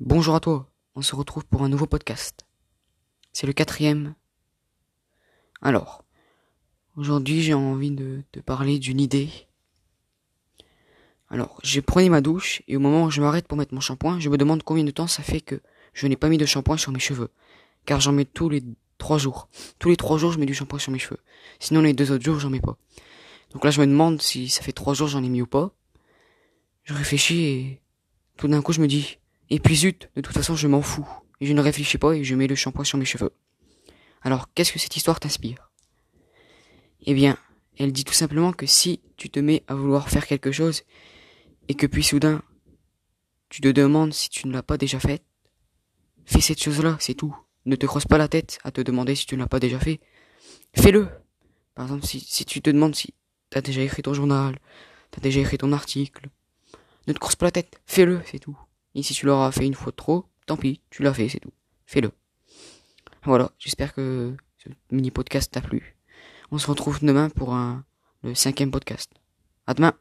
Bonjour à toi, on se retrouve pour un nouveau podcast. C'est le quatrième. Alors, aujourd'hui j'ai envie de te parler d'une idée. Alors, j'ai pris ma douche et au moment où je m'arrête pour mettre mon shampoing, je me demande combien de temps ça fait que je n'ai pas mis de shampoing sur mes cheveux. Car j'en mets tous les trois jours. Tous les trois jours je mets du shampoing sur mes cheveux. Sinon les deux autres jours j'en mets pas. Donc là je me demande si ça fait trois jours j'en ai mis ou pas. Je réfléchis et tout d'un coup je me dis, et puis zut, de toute façon je m'en fous. Je ne réfléchis pas et je mets le shampoing sur mes cheveux. Alors qu'est-ce que cette histoire t'inspire? Eh bien, elle dit tout simplement que si tu te mets à vouloir faire quelque chose et que puis soudain tu te demandes si tu ne l'as pas déjà fait, fais cette chose-là, c'est tout. Ne te creuse pas la tête à te demander si tu ne l'as pas déjà fait. Fais-le. Par exemple, si, si tu te demandes si t'as déjà écrit ton journal, t'as déjà écrit ton article, ne te creuse pas la tête. Fais-le, c'est tout. Et si tu l'auras fait une fois de trop, tant pis, tu l'as fait, c'est tout. Fais-le. Voilà, j'espère que ce mini podcast t'a plu. On se retrouve demain pour le cinquième podcast. À demain